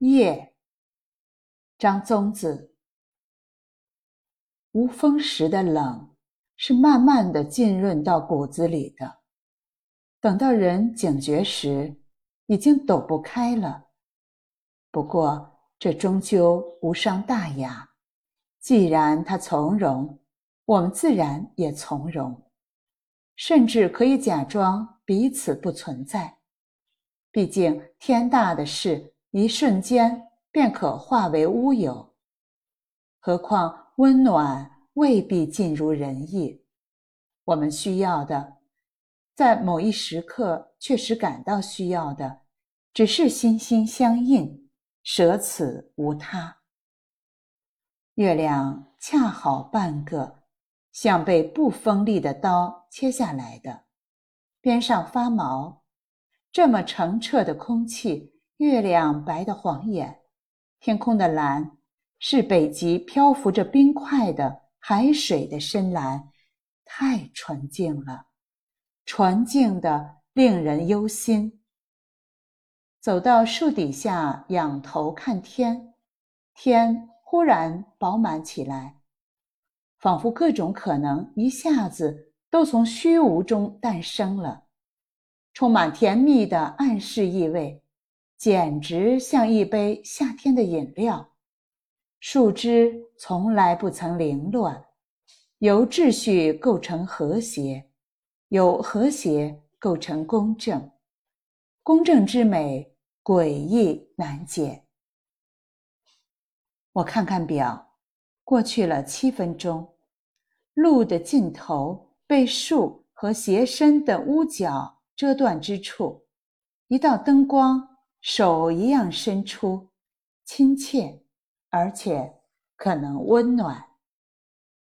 夜，张宗子。无风时的冷，是慢慢的浸润到骨子里的。等到人警觉时，已经抖不开了。不过，这终究无伤大雅。既然他从容，我们自然也从容，甚至可以假装彼此不存在。毕竟，天大的事，一瞬间便可化为乌有。何况，温暖未必尽如人意。我们需要的，在某一时刻确实感到需要的，只是心心相印，舍此无他。月亮恰好半个，像被不锋利的刀切下来的，边上发毛。这么澄澈的空气，月亮白的晃眼，天空的蓝是北极漂浮着冰块的海水的深蓝，太纯净了，纯净的令人忧心。走到树底下，仰头看天，天。忽然饱满起来，仿佛各种可能一下子都从虚无中诞生了，充满甜蜜的暗示意味，简直像一杯夏天的饮料。树枝从来不曾凌乱，由秩序构成和谐，由和谐构成公正，公正之美诡异难解。我看看表，过去了七分钟。路的尽头被树和斜身的屋角遮断之处，一道灯光手一样伸出，亲切，而且可能温暖。